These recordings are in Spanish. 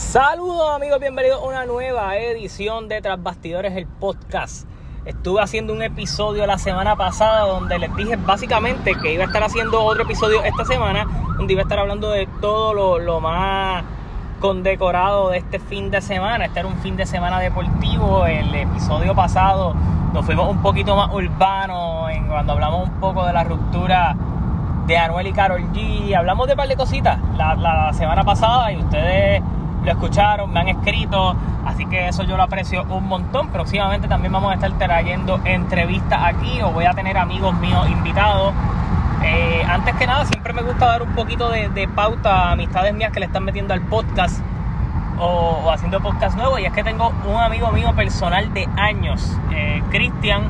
Saludos amigos, bienvenidos a una nueva edición de Tras Bastidores, el podcast. Estuve haciendo un episodio la semana pasada donde les dije básicamente que iba a estar haciendo otro episodio esta semana, donde iba a estar hablando de todo lo, lo más condecorado de este fin de semana. Este era un fin de semana deportivo. El episodio pasado nos fuimos un poquito más urbano en, cuando hablamos un poco de la ruptura de Anuel y Carol G. Hablamos de un par de cositas la, la semana pasada y ustedes lo escucharon, me han escrito, así que eso yo lo aprecio un montón. Próximamente también vamos a estar trayendo entrevistas aquí o voy a tener amigos míos invitados. Eh, antes que nada, siempre me gusta dar un poquito de, pauta a amistades mías que le están metiendo al podcast o, haciendo podcast nuevo. Y es que tengo un amigo mío personal de años, eh, Cristian,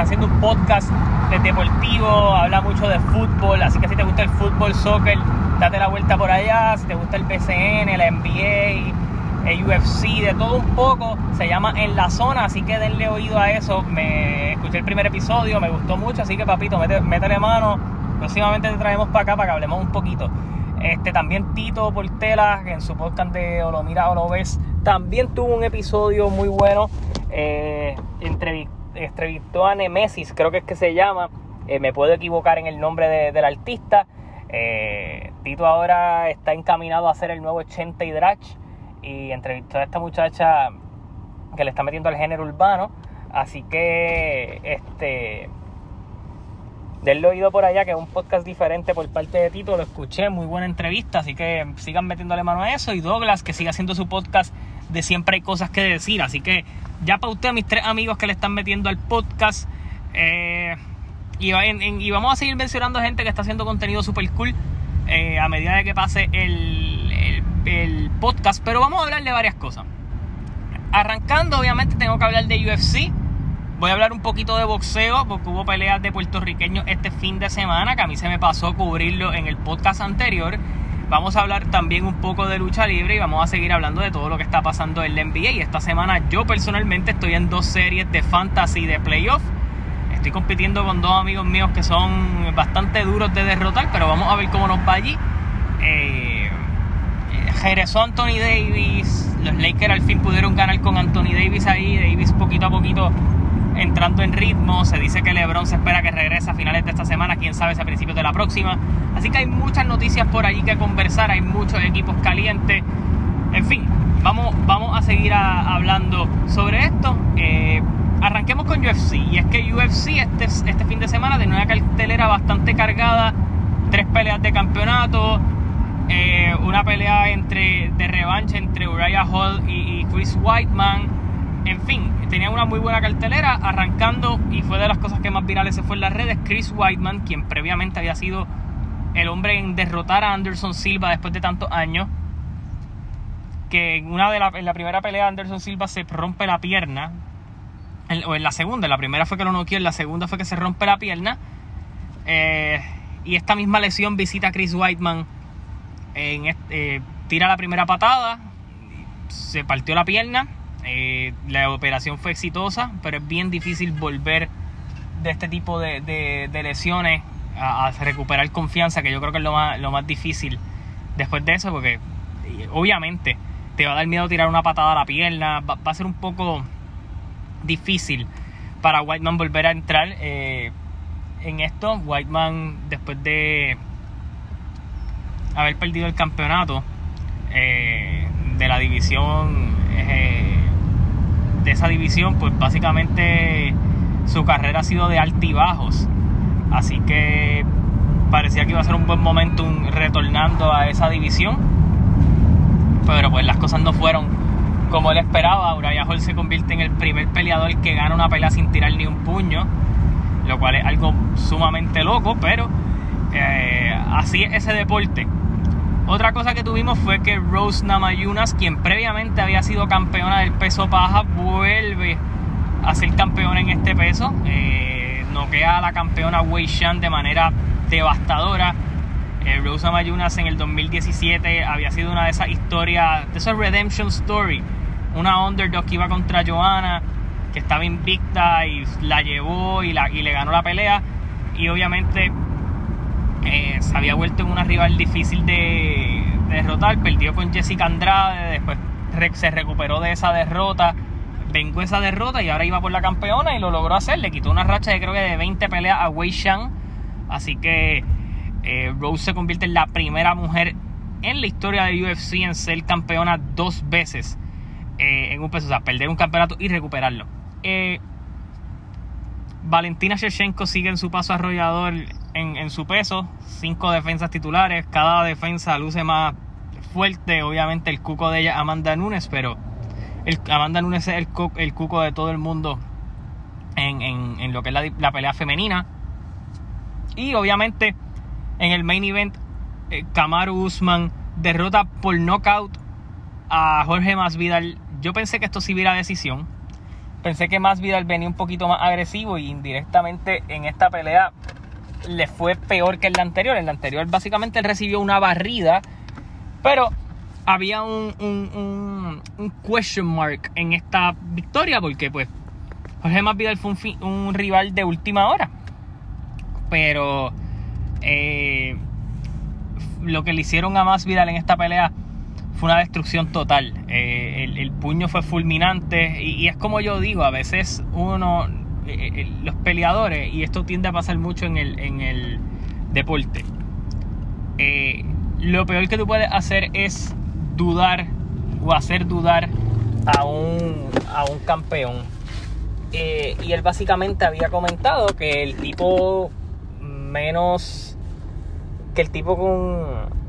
está haciendo un podcast de deportivo, habla mucho de fútbol, así que si te gusta el fútbol, soccer, date la vuelta por allá, si te gusta el BCN, la NBA, el UFC, de todo un poco, se llama En la Zona, así que denle oído a eso, me escuché el primer episodio, me gustó mucho, así que papito, métele mano, próximamente te traemos para acá para que hablemos un poquito. Este, también Tito Portela, en su podcast de O lo mira o lo ves, también tuvo un episodio muy bueno. Eh, entrevistó a Nemesis, creo que es que se llama. Eh, me puedo equivocar en el nombre del artista. Eh, Tito ahora está encaminado a hacer el nuevo 80 y Drach y entrevistó a esta muchacha que le está metiendo al género urbano. Así que, este, del oído por allá, que es un podcast diferente por parte de Tito, lo escuché, muy buena entrevista, así que sigan metiéndole mano a eso. Y Douglas, que siga haciendo su podcast de siempre hay cosas que decir. Así que ya usted, a mis tres amigos que le están metiendo al podcast. Eh, y, vamos a seguir mencionando gente que está haciendo contenido super cool eh, a medida de que pase el, el, podcast. Pero vamos a hablar de varias cosas. Arrancando, obviamente, tengo que hablar de UFC. Voy a hablar un poquito de boxeo porque hubo peleas de puertorriqueños este fin de semana que a mí se me pasó cubrirlo en el podcast anterior. Vamos a hablar también un poco de lucha libre y vamos a seguir hablando de todo lo que está pasando en la NBA. Y esta semana yo personalmente estoy en dos series de fantasy de playoff Estoy compitiendo con dos amigos míos que son bastante duros de derrotar, pero vamos a ver cómo nos va allí. Eh, regresó Anthony Davis, los Lakers al fin pudieron ganar con Anthony Davis ahí, Davis poquito a poquito entrando en ritmo, se dice que LeBron se espera que regrese a finales de esta semana, quién sabe si a principios de la próxima. Así que hay muchas noticias por allí que conversar, hay muchos equipos calientes, en fin, vamos, vamos a seguir hablando sobre esto. Eh, arranquemos con UFC. Y es que UFC este, este fin de semana tiene una cartelera bastante cargada. Tres peleas de campeonato. Eh, una pelea entre, de revancha entre Uriah Hall y, Chris Whiteman. En fin, tenía una muy buena cartelera. Arrancando, y fue de las cosas que más virales se fue en las redes, Chris Whiteman, quien previamente había sido el hombre en derrotar a Anderson Silva después de tantos años. Que en, una de la, en la primera pelea Anderson Silva se rompe la pierna o en la segunda, la primera fue que lo noqueó, en la segunda fue que se rompe la pierna. Eh, y esta misma lesión visita a Chris Whiteman. En eh, tira la primera patada, se partió la pierna. Eh, la operación fue exitosa, pero es bien difícil volver de este tipo de, lesiones a, recuperar confianza, que yo creo que es lo más, lo más difícil después de eso, porque obviamente te va a dar miedo tirar una patada a la pierna, va a ser un poco difícil para Whiteman volver a entrar eh, en esto. Whiteman, después de haber perdido el campeonato eh, de la división, eh, de esa división, pues básicamente su carrera ha sido de altibajos. Así que parecía que iba a ser un buen momento retornando a esa división. Pero pues las cosas no fueron como él esperaba, Uriah Hall se convierte en el primer peleador que gana una pelea sin tirar ni un puño, lo cual es algo sumamente loco, pero eh, así es ese deporte. Otra cosa que tuvimos fue que Rose Namayunas, quien previamente había sido campeona del peso paja, vuelve a ser campeona en este peso. Eh, noquea a la campeona Wei Shan de manera devastadora. Eh, Rose Namayunas en el 2017 había sido una de esas historias, de esas redemption story una underdog que iba contra Johanna, que estaba invicta y la llevó y, la, y le ganó la pelea. Y obviamente se había vuelto en una rival difícil de, total, perdió con Jessica Andrade, después se recuperó de esa derrota, vengó esa derrota y ahora iba por la campeona y lo logró hacer. Le quitó una racha de creo que de 20 peleas a Wei Shan. Así que eh, Rose se convierte en la primera mujer en la historia de UFC en ser campeona dos veces eh, en un peso. O sea, perder un campeonato y recuperarlo. Eh, Valentina Shevchenko sigue en su paso arrollador en, su peso. Cinco defensas titulares. Cada defensa luce más fuerte. Obviamente el cuco de ella, Amanda Nunes, pero el, Amanda Nunes es el, el cuco de todo el mundo en, en, lo que es la, la, pelea femenina. Y obviamente en el main event, eh, Kamaru Usman derrota por knockout a Jorge Masvidal. Yo pensé que esto sí hubiera decisión Pensé que más Vidal venía un poquito más agresivo y indirectamente en esta pelea le fue peor que en la anterior. En la anterior básicamente él recibió una barrida, pero había un, un, un, question mark en esta victoria porque pues Jorge Masvidal fue un, rival de última hora. Pero eh, lo que le hicieron a Masvidal en esta pelea fue una destrucción total. Eh, el, puño fue fulminante y, es como yo digo, a veces uno, eh, eh, los peleadores, y esto tiende a pasar mucho en el, en el deporte, lo peor que tú puedes hacer es dudar o hacer dudar a un, a un campeón. y él básicamente había comentado que el tipo menos, que el tipo con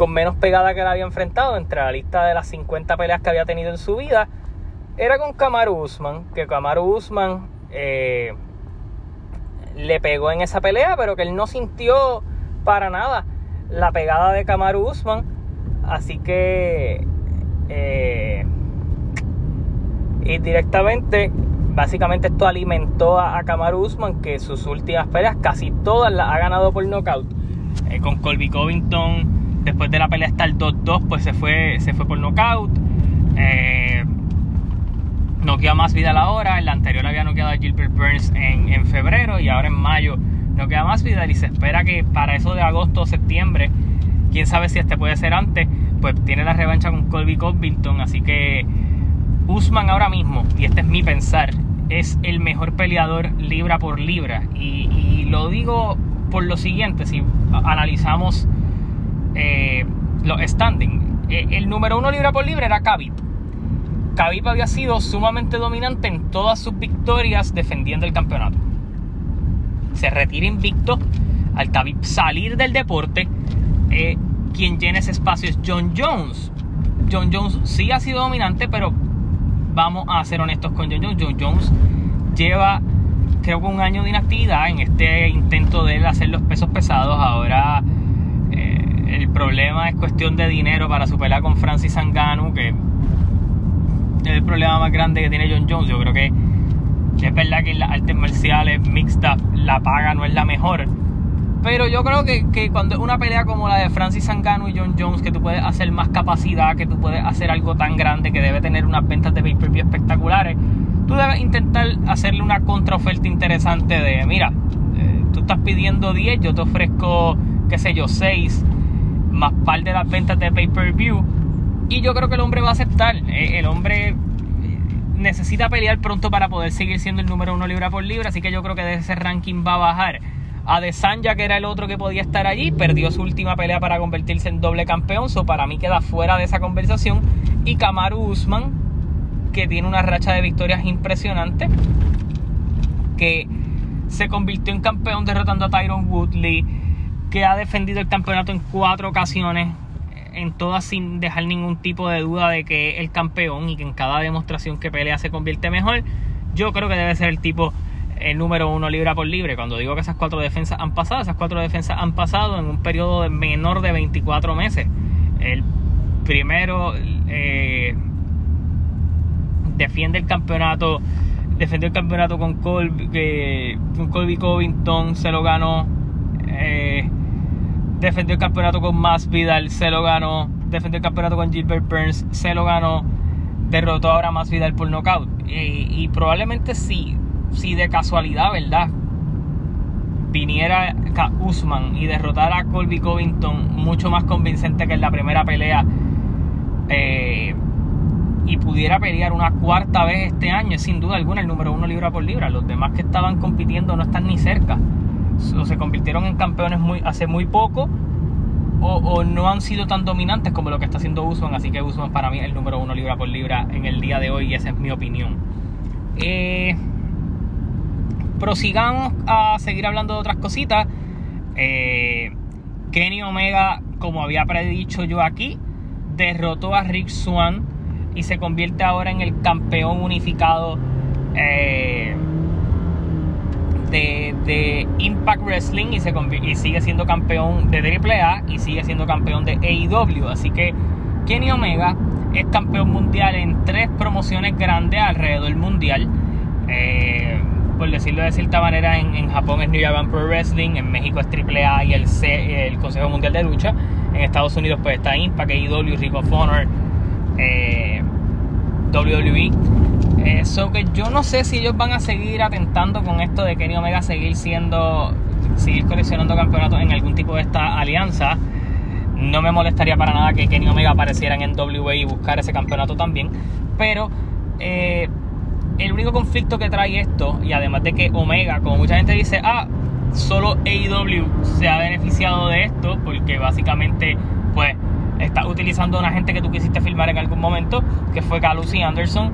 con menos pegada que la había enfrentado entre la lista de las 50 peleas que había tenido en su vida era con Kamaru Usman, que Kamaru Usman eh, le pegó en esa pelea, pero que él no sintió para nada la pegada de Kamaru Usman, así que eh, y directamente básicamente esto alimentó a, a Usman que sus últimas peleas casi todas las ha ganado por nocaut eh, con Colby Covington Después de la pelea hasta el 2-2, pues se fue, se fue por knockout. Eh, noqueó a más vida a la hora. En la anterior había noqueado a Gilbert Burns en, en febrero y ahora en mayo noquea más vida. Y se espera que para eso de agosto o septiembre, quién sabe si este puede ser antes, pues tiene la revancha con Colby Covington. Así que Usman ahora mismo, y este es mi pensar, es el mejor peleador libra por libra. Y lo digo por lo siguiente: si analizamos eh, los standing. Eh, el número uno libra por libra era Khabib. Khabib había sido sumamente dominante en todas sus victorias defendiendo el campeonato. Se retira invicto al Khabib salir del deporte. Eh, quien llena ese espacio es John Jones. John Jones sí ha sido dominante, pero vamos a ser honestos con John Jones. John Jones lleva creo que un año de inactividad en este intento de hacer los pesos pesados. Ahora el problema es cuestión de dinero para su pelea con Francis Ngannou, que es el problema más grande que tiene John Jones. Yo creo que es verdad que en las artes marciales mixtas la paga no es la mejor. Pero yo creo que, cuando es una pelea como la de Francis Ngannou y John Jones, que tú puedes hacer más capacidad, que tú puedes hacer algo tan grande, que debe tener unas ventas de pay-per-view espectaculares, tú debes intentar hacerle una contraoferta interesante de, mira, eh, tú estás pidiendo 10, yo te ofrezco, qué sé yo, 6 más par de las ventas de pay-per-view. Y yo creo que el hombre va a aceptar. Eh, el hombre eh, necesita pelear pronto para poder seguir siendo el número uno libra por libra. Así que yo creo que de ese ranking va a bajar. A Desanya, que era el otro que podía estar allí, perdió su última pelea para convertirse en doble campeón. So para mí queda fuera de esa conversación. Y Kamaru Usman, que tiene una racha de victorias impresionante. Que se convirtió en campeón derrotando a Tyron Woodley que ha defendido el campeonato en cuatro ocasiones, en todas sin dejar ningún tipo de duda de que es el campeón y que en cada demostración que pelea se convierte mejor. Yo creo que debe ser el tipo el número uno libra por libre. Cuando digo que esas cuatro defensas han pasado, esas cuatro defensas han pasado en un periodo de menor de 24 meses. El primero eh, defiende el campeonato, defendió el campeonato con Colby, eh, con Colby Covington, se lo ganó. Eh, defendió el campeonato con Más Vidal, se lo ganó. Defendió el campeonato con Gilbert Burns, se lo ganó. Derrotó ahora Más Vidal por knockout. Y, probablemente sí, sí de casualidad, ¿verdad? viniera Usman y derrotara a Colby Covington mucho más convincente que en la primera pelea eh, y pudiera pelear una cuarta vez este año, sin duda alguna el número uno libra por libra. Los demás que estaban compitiendo no están ni cerca. O se convirtieron en campeones muy, hace muy poco o, no han sido tan dominantes como lo que está haciendo Usman. Así que Usman para mí es el número uno libra por libra en el día de hoy y esa es mi opinión. Eh, prosigamos a seguir hablando de otras cositas. Eh, Kenny Omega, como había predicho yo aquí, derrotó a Rick Swan y se convierte ahora en el campeón unificado eh, de, Impact Wrestling y, se, sigue siendo campeón de AAA y sigue siendo campeón de AEW. Así que Kenny Omega es campeón mundial en tres promociones grandes alrededor del mundial. Eh, por decirlo de cierta manera, en, Japón es New Japan Pro Wrestling, en México es AAA y el, el Consejo Mundial de Lucha, en Estados Unidos pues está Impact, AEW, Ring of eh, WWE. Eso que yo no sé si ellos van a seguir atentando con esto de Kenny Omega seguir siendo, seguir coleccionando campeonatos en algún tipo de esta alianza. No me molestaría para nada que Kenny Omega apareciera en NWA y buscar ese campeonato también. Pero eh, el único conflicto que trae esto, y además de que Omega, como mucha gente dice, ah, solo AEW se ha beneficiado de esto, porque básicamente, pues, está utilizando a una gente que tú quisiste filmar en algún momento, que fue Lucy Anderson,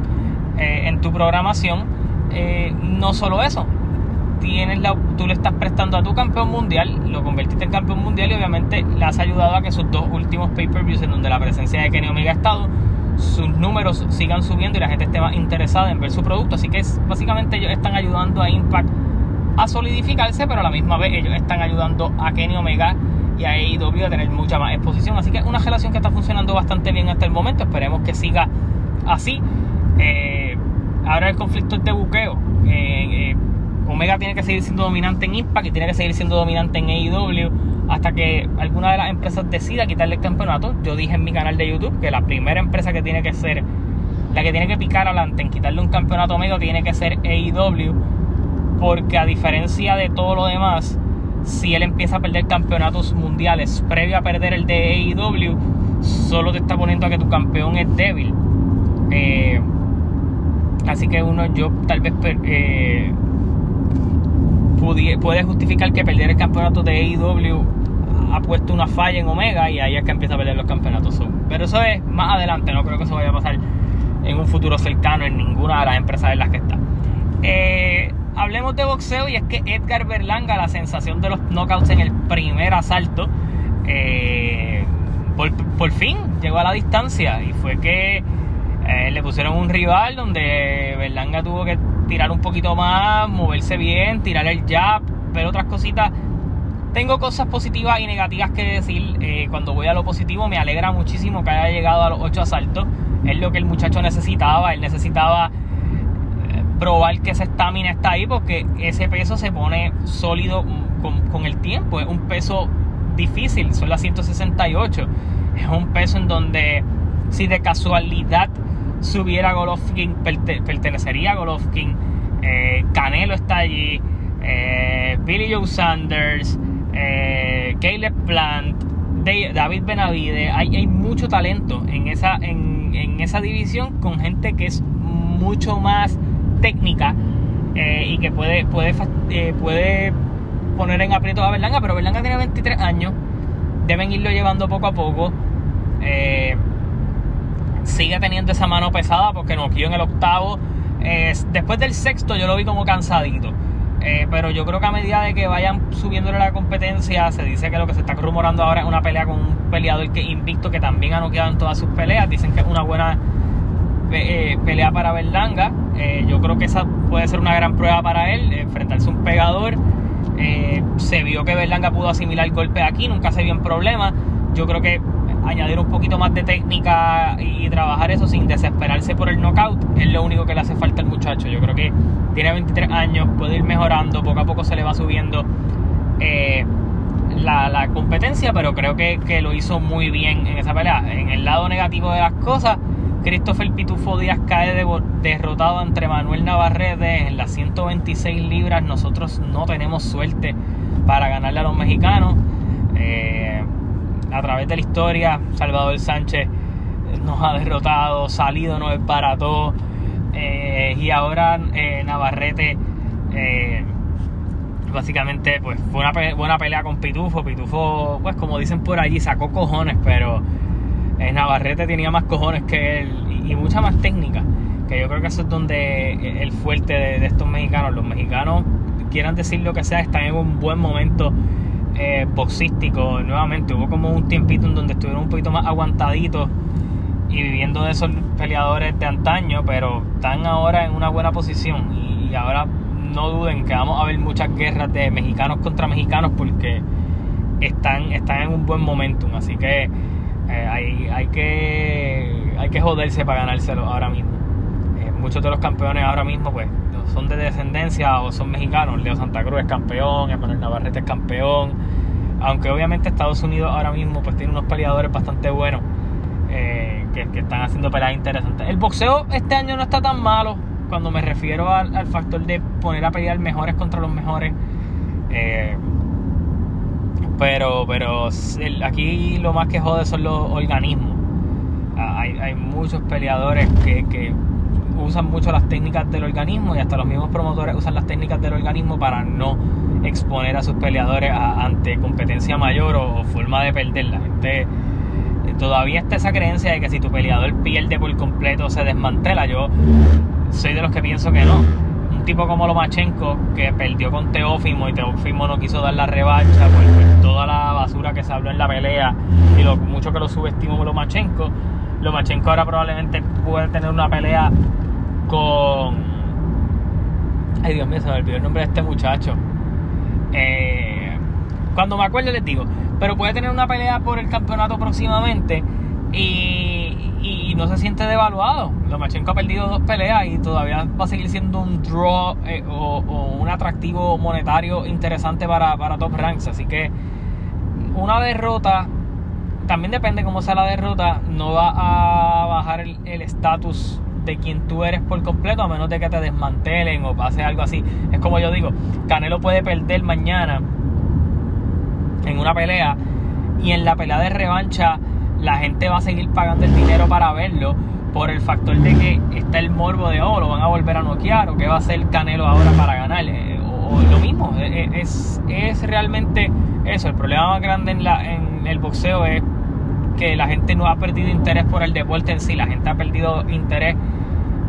eh, en tu programación. Eh, no solo eso, tienes la, tú le estás prestando a tu campeón mundial, lo convertiste en campeón mundial y obviamente le has ayudado a que sus dos últimos pay-per-views en donde la presencia de Kenny Omega ha estado sus números sigan subiendo y la gente esté más interesada en ver su producto. Así que es, básicamente ellos están ayudando a Impact a solidificarse, pero a la misma vez ellos están ayudando a Kenny Omega y a AEW a tener mucha más exposición. Así que es una relación que está funcionando bastante bien hasta el momento. Esperemos que siga así. Eh, ahora el conflicto es de buqueo. Eh, eh, Omega tiene que seguir siendo dominante en Impact y tiene que seguir siendo dominante en AEW hasta que alguna de las empresas decida quitarle el campeonato. Yo dije en mi canal de YouTube que la primera empresa que tiene que ser, la que tiene que picar adelante en quitarle un campeonato medio tiene que ser AEW, porque a diferencia de todo lo demás, si él empieza a perder campeonatos mundiales previo a perder el de AEW, solo te está poniendo a que tu campeón es débil. Eh, así que uno, yo tal vez eh, puede justificar que perder el campeonato de AEW ha puesto una falla en Omega y ahí es que empieza a perder los campeonatos. Pero eso es más adelante, no creo que eso vaya a pasar en un futuro cercano en ninguna de las empresas en las que está. Eh, hablemos de boxeo y es que Edgar Berlanga, la sensación de los knockouts en el primer asalto, eh, por, fin llegó a la distancia y fue que eh, le pusieron un rival donde Berlanga tuvo que tirar un poquito más, moverse bien, tirar el jab, ver otras cositas. Tengo cosas positivas y negativas que decir. Eh, cuando voy a lo positivo, me alegra muchísimo que haya llegado a los ocho asaltos. Es lo que el muchacho necesitaba. Él necesitaba eh, probar que esa estamina está ahí porque ese peso se pone sólido con, con, el tiempo. Es un peso difícil, son las 168. Es un peso en donde si de casualidad subiera Golovkin, pertenecería a Golovkin. Eh, Canelo está allí. Eh, Billy Joe Sanders. Eh, Caleb Plant. David Benavide. Hay, hay mucho talento en esa, en, esa división con gente que es mucho más técnica y que puede, puede, puede poner en aprieto a Berlanga, pero Berlanga tiene 23 años, deben irlo llevando poco a poco sigue teniendo esa mano pesada porque noqueó en el octavo. después del sexto yo lo vi como cansadito. Eh, pero yo creo que a medida de que vayan subiéndole la competencia, se dice que lo que se está rumorando ahora es una pelea con un peleador que invicto que también ha noqueado en todas sus peleas. Dicen que es una buena eh, pelea para Berlanga. Eh, yo creo que esa puede ser una gran prueba para él, enfrentarse a un pegador. se vio que Berlanga pudo asimilar el golpe aquí, nunca se vio en problema. Yo creo que añadir un poquito más de técnica y trabajar eso sin desesperarse por el knockout es lo único que le hace falta al muchacho. Yo creo que tiene 23 años, puede ir mejorando, poco a poco se le va subiendo eh, la, competencia, pero creo que, lo hizo muy bien en esa pelea. En el lado negativo de las cosas, Christopher Pitufo Díaz cae derrotado entre Manuel Navarrete en las 126 libras. Nosotros no tenemos suerte para ganarle a los mexicanos. Eh, a través de la historia, Salvador Sánchez nos ha derrotado, salido nos desbarató eh, y ahora eh, Navarrete básicamente pues fue una buena pelea con Pitufo. Pitufo, pues como dicen por allí, sacó cojones, pero Navarrete tenía más cojones que él y, mucha más técnica. Que yo creo que eso es donde el fuerte de estos mexicanos. Los mexicanos quieran decir lo que sea, están en un buen momento eh, boxístico. Nuevamente, hubo como un tiempito en donde estuvieron un poquito más aguantaditos y viviendo de esos peleadores de antaño, pero están ahora en una buena posición. Y, ahora no duden que vamos a ver muchas guerras de mexicanos contra mexicanos porque están, están en un buen momentum. Así que eh, hay, hay, que hay que joderse para ganárselo ahora mismo. Eh, muchos de los campeones ahora mismo, pues son de descendencia o son mexicanos. Leo Santa Cruz es campeón, Emanuel Navarrete es campeón. Aunque obviamente Estados Unidos ahora mismo pues tiene unos peleadores bastante buenos eh, que, están haciendo peleas interesantes. El boxeo este año no está tan malo cuando me refiero al, factor de poner a pelear mejores contra los mejores. Eh, pero pero aquí lo más que jode son los organismos. Ah, hay, hay muchos peleadores que, que usan mucho las técnicas del organismo y hasta los mismos promotores usan las técnicas del organismo para no exponer a sus peleadores ante competencia mayor o, forma de perder. La gente eh, todavía está esa creencia de que si tu peleador pierde por completo se desmantela. Yo soy de los que pienso que no. Un tipo como Lomachenko que perdió con Teófimo y Teófimo no quiso dar la revancha por, toda la basura que se habló en la pelea y lo mucho que lo subestimó Lomachenko. Lomachenko ahora probablemente puede tener una pelea con. Ay, Dios mío, se me olvidó el nombre de este muchacho. Eh, cuando me acuerdo les digo. Pero puede tener una pelea por el campeonato próximamente y, no se siente devaluado. Lomachenko ha perdido dos peleas y todavía va a seguir siendo un draw eh, o, un atractivo monetario interesante para, para Top Ranks. Así que una derrota, también depende cómo sea la derrota, no va a bajar el estatus de quien tú eres por completo, a menos de que te desmantelen o pase algo así. Es como yo digo, Canelo puede perder mañana en una pelea y en la pelea de revancha la gente va a seguir pagando el dinero para verlo por el factor de que está el morbo de, oh, lo van a volver a noquear o qué va a hacer Canelo ahora para ganar. Eh, o, lo mismo, eh, eh, es, es realmente eso. El problema más grande en, la, en el boxeo es que la gente no ha perdido interés por el deporte en sí, la gente ha perdido interés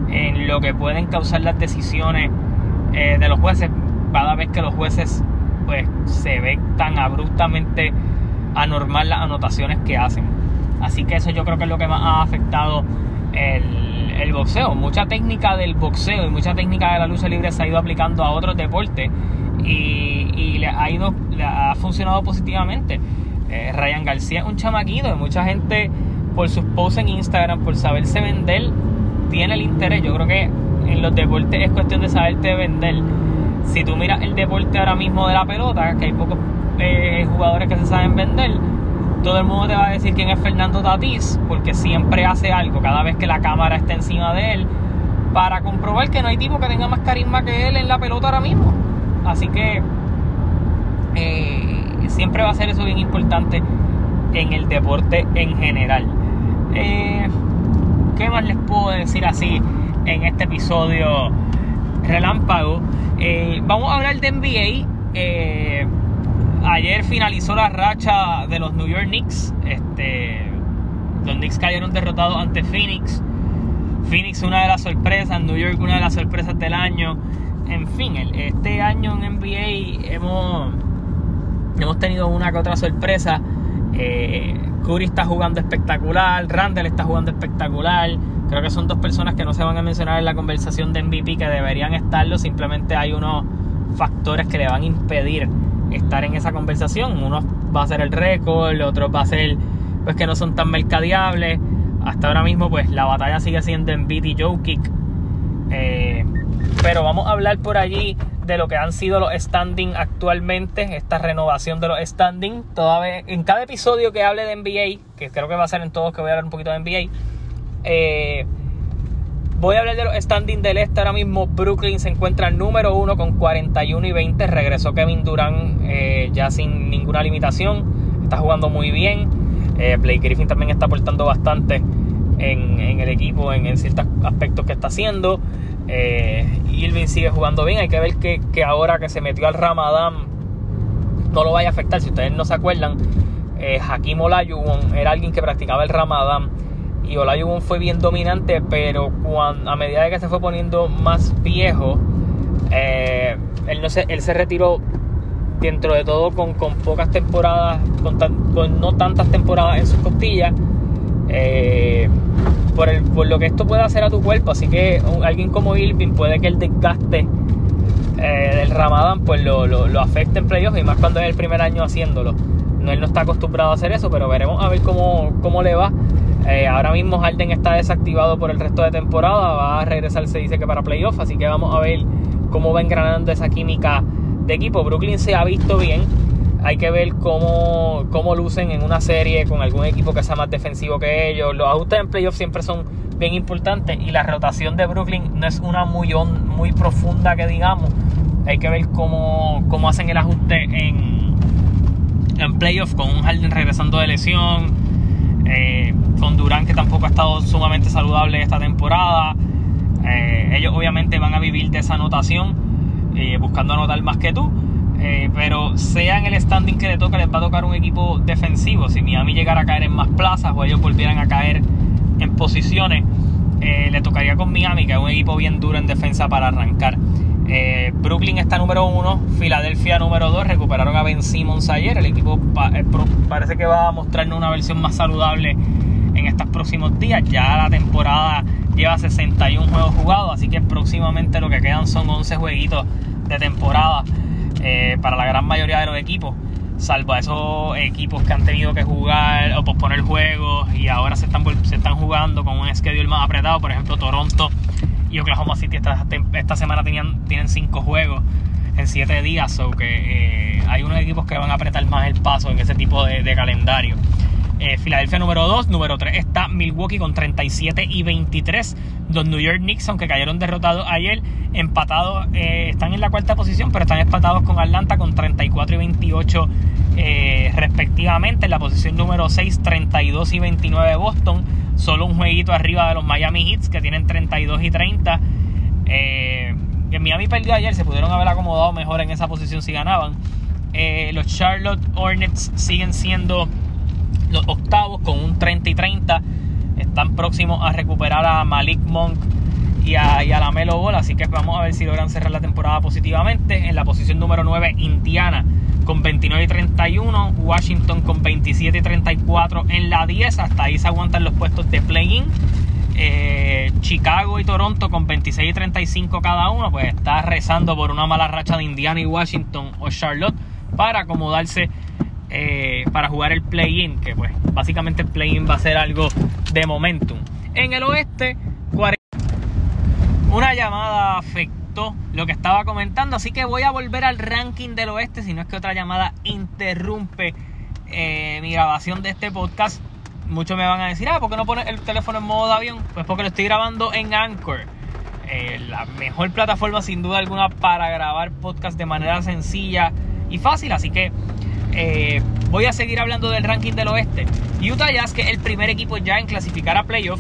en lo que pueden causar las decisiones eh, de los jueces cada vez que los jueces pues se ven tan abruptamente anormal las anotaciones que hacen. Así que eso yo creo que es lo que más ha afectado el, boxeo. Mucha técnica del boxeo y mucha técnica de la lucha libre se ha ido aplicando a otros deportes y, y le ha ido le ha funcionado positivamente. Eh, Ryan García es un chamaquito y mucha gente por sus posts en Instagram, por saberse vender, tiene el interés. Yo creo que en los deportes es cuestión de saberte vender. Si tú miras el deporte ahora mismo de la pelota, que hay pocos eh, jugadores que se saben vender, todo el mundo te va a decir quién es Fernando Tatís, porque siempre hace algo cada vez que la cámara está encima de él, para comprobar que no hay tipo que tenga más carisma que él en la pelota ahora mismo. Así que eh, siempre va a ser eso bien importante en el deporte en general. Eh, ¿Qué más les puedo decir así en este episodio relámpago? Eh, vamos a hablar de NBA. Eh, ayer finalizó la racha de los New York Knicks. Este, los Knicks cayeron derrotados ante Phoenix. Phoenix una de las sorpresas, New York una de las sorpresas del año. En fin, este año en NBA hemos hemos tenido una que otra sorpresa. Eh, Curry está jugando espectacular, Randall está jugando espectacular. Creo que son dos personas que no se van a mencionar en la conversación de MVP que deberían estarlo. Simplemente hay unos factores que le van a impedir estar en esa conversación. Uno va a ser el récord, otro va a ser pues que no son tan mercadeables. Hasta ahora mismo pues la batalla sigue siendo en y Jokic. Eh, pero vamos a hablar por allí de lo que han sido los standing actualmente, esta renovación de los standing. Toda en cada episodio que hable de NBA, que creo que va a ser en todos que voy a hablar un poquito de NBA, eh, Voy a hablar de los standings del este ahora mismo. Brooklyn se encuentra número uno con 41 y 20. Regresó Kevin Durant eh, ya sin ninguna limitación. Está jugando muy bien. Eh, Blake Griffin también está aportando bastante en, el equipo, en, ciertos aspectos que está haciendo. Eh, Irving sigue jugando bien. Hay que ver que, ahora que se metió al Ramadán no lo vaya a afectar. Si ustedes no se acuerdan, eh, Hakim Olajuwon era alguien que practicaba el Ramadán y Olajuwon fue bien dominante, pero cuando, a medida de que se fue poniendo más viejo, eh, él, no se, él se retiró dentro de todo con, pocas temporadas, con, no tantas temporadas en sus costillas, eh, por, el, por lo que esto puede hacer a tu cuerpo. Así que alguien como Irving puede que el desgaste eh, del Ramadán pues lo, lo, afecte en playoffs y más cuando es el primer año haciéndolo. No, él no está acostumbrado a hacer eso, pero veremos a ver cómo, cómo le va. Eh, ahora mismo Harden está desactivado por el resto de temporada, va a regresar, se dice que para playoff, así que vamos a ver cómo va engranando esa química de equipo. Brooklyn se ha visto bien, hay que ver cómo, cómo lucen en una serie con algún equipo que sea más defensivo que ellos. Los ajustes en playoff siempre son bien importantes y la rotación de Brooklyn no es una muy, muy profunda que digamos. Hay que ver cómo, cómo hacen el ajuste en, en playoff con un Harden regresando de lesión eh, con Durán que tampoco ha estado sumamente saludable esta temporada. Eh, ellos obviamente van a vivir de esa anotación, eh, buscando anotar más que tú. Pero sea en el standing que le toca, les va a tocar un equipo defensivo. Si Miami llegara a caer en más plazas o ellos volvieran a caer en posiciones, le tocaría con Miami, que es un equipo bien duro en defensa para arrancar. Eh, Brooklyn está número uno, Filadelfia número dos. Recuperaron a Ben Simmons ayer. El equipo eh, parece que va a mostrarnos una versión más saludable en estos próximos días. Ya la temporada lleva 61 juegos jugados, así que próximamente lo que quedan son 11 jueguitos de temporada eh, para la gran mayoría de los equipos. Salvo a esos equipos que han tenido que jugar o posponer juegos y ahora se están, se están jugando con un schedule más apretado. Por ejemplo, Toronto y Oklahoma City esta, esta semana tenían, tienen cinco juegos en siete días, o que eh, hay unos equipos que van a apretar más el paso en ese tipo de, calendario. Eh, Filadelfia número 2, número 3 está Milwaukee con 37 y 23. Los New York Knicks, aunque cayeron derrotados ayer, empatados, eh, están en la cuarta posición, pero están empatados con Atlanta con 34 y 28 respectivamente. En la posición número 6, 32 y 29 Boston solo un jueguito arriba de los Miami Heats que tienen 32 y 30. Eh, en Miami perdió ayer, se pudieron haber acomodado mejor en esa posición si ganaban. Eh, los Charlotte Hornets siguen siendo los octavos con un 30 y 30. Están próximos a recuperar a Malik Monk y a, la Melo Ball, así que vamos a ver si logran cerrar la temporada positivamente. En la posición número 9, Indiana con 29 y 31, Washington con 27 y 34 en la 10, hasta ahí se aguantan los puestos de play-in. Eh, Chicago y Toronto con 26 y 35 cada uno, pues está rezando por una mala racha de Indiana y Washington o Charlotte para acomodarse eh, para jugar el play-in, que pues básicamente el play-in va a ser algo de momentum. En el oeste, una llamada afectó lo que estaba comentando, así que voy a volver al ranking del oeste, si no es que otra llamada interrumpe eh, mi grabación de este podcast. Muchos me van a decir, ah, ¿por qué no pones el teléfono en modo de avión? Pues porque lo estoy grabando en Anchor. Eh, la mejor plataforma sin duda alguna para grabar podcast de manera sencilla y fácil. Así que eh, voy a seguir hablando del ranking del oeste. Utah Jazz, que es el primer equipo ya en clasificar a playoff,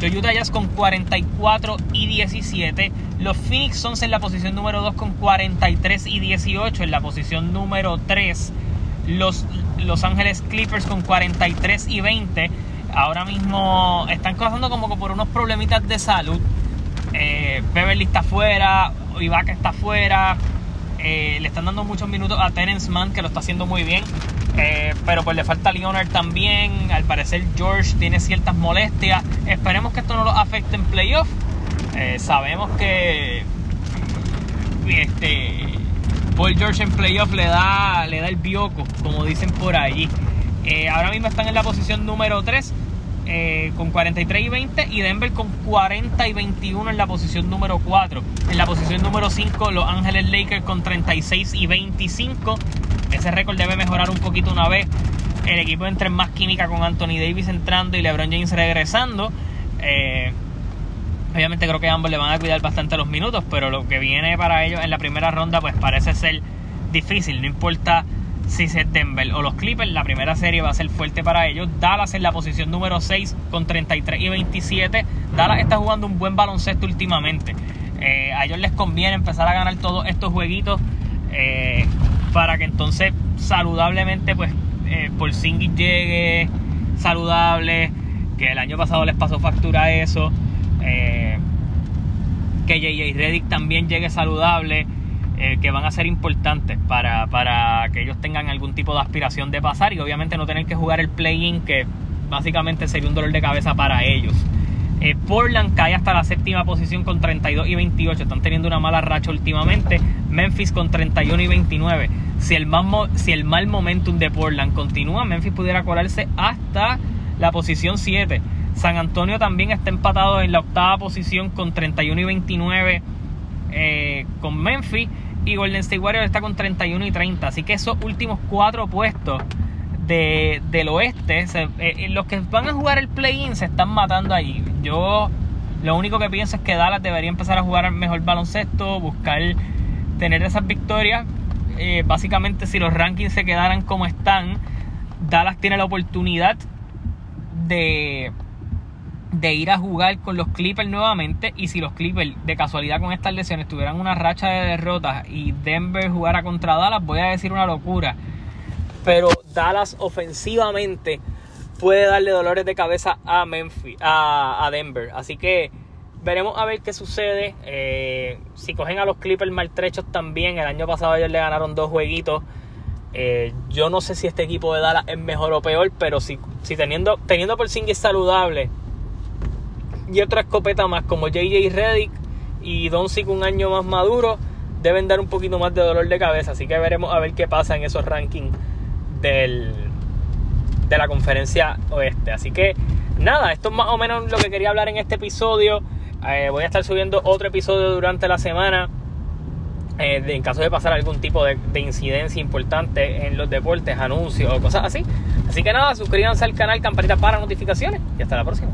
los Utah Jazz con 44 y 17. Los Phoenix Suns en la posición número 2 con 43 y 18. En la posición número 3, los Los Ángeles Clippers con 43 y 20. Ahora mismo están pasando como por unos problemitas de salud. Eh, Beverly está fuera, Ibaka está fuera. Eh, le están dando muchos minutos a Terence Mann, que lo está haciendo muy bien. Eh, pero pues le falta Leonard también. Al parecer George tiene ciertas molestias. Esperemos que esto no lo afecte en playoff. Eh, sabemos que este Paul George en playoff le da, le da el bioco, como dicen por allí. Ahora mismo están en la posición número 3 con 43 y 20 y Denver con 40 y 21 en la posición número 4. En la posición número 5 Los Ángeles Lakers con 36 y 25 ese récord debe mejorar un poquito una vez el equipo entre en más química con Anthony Davis entrando y LeBron James regresando. Eh, Obviamente creo que ambos le van a cuidar bastante los minutos, pero lo que viene para ellos en la primera ronda pues parece ser difícil, no importa si Denver o los Clippers, la primera serie va a ser fuerte para ellos. Dallas en la posición número 6 con 33 y 27. Dallas está jugando un buen baloncesto últimamente. Eh, a ellos les conviene empezar a ganar todos estos jueguitos eh, para que entonces saludablemente pues eh, Porzingis llegue saludable, que el año pasado les pasó factura eso, eh, que JJ Reddick también llegue saludable. Eh, que van a ser importantes para, para, que ellos tengan algún tipo de aspiración de pasar y obviamente no tener que jugar el play-in que básicamente sería un dolor de cabeza para ellos. Eh, Portland cae hasta la séptima posición con 32 y 28. Están teniendo una mala racha últimamente. Memphis con 31 y 29. Si el, mal, si el mal momentum de Portland continúa, Memphis pudiera colarse hasta la posición 7. San Antonio también está empatado en la octava posición con 31 y 29 eh, con Memphis. Y Golden State Warriors está con 31 y 30. Así que esos últimos cuatro puestos de, del oeste, eh, los que van a jugar el play-in se están matando allí. Yo lo único que pienso es que Dallas debería empezar a jugar mejor baloncesto, buscar tener esas victorias. Eh, básicamente, si los rankings se quedaran como están, Dallas tiene la oportunidad de de ir a jugar con los Clippers nuevamente y si los Clippers de casualidad con estas lesiones tuvieran una racha de derrotas y Denver jugara contra Dallas, voy a decir una locura. Pero Dallas ofensivamente puede darle dolores de cabeza a Memphis, a, Denver. Así que veremos a ver qué sucede. Eh, si cogen a los Clippers maltrechos también, el año pasado ellos le ganaron dos jueguitos. Eh, yo no sé si este equipo de Dallas es mejor o peor, pero si, si teniendo, teniendo por saludable y otra escopeta más como JJ Reddick y Doncic un año más maduro deben dar un poquito más de dolor de cabeza. Así que veremos a ver qué pasa en esos rankings del, de la conferencia oeste. Así que nada, esto es más o menos lo que quería hablar en este episodio. Eh, voy a estar subiendo otro episodio durante la semana. Eh, en caso de pasar algún tipo de, de, incidencia importante en los deportes, anuncios o cosas así. Así que nada, suscríbanse al canal, campanita para notificaciones y hasta la próxima.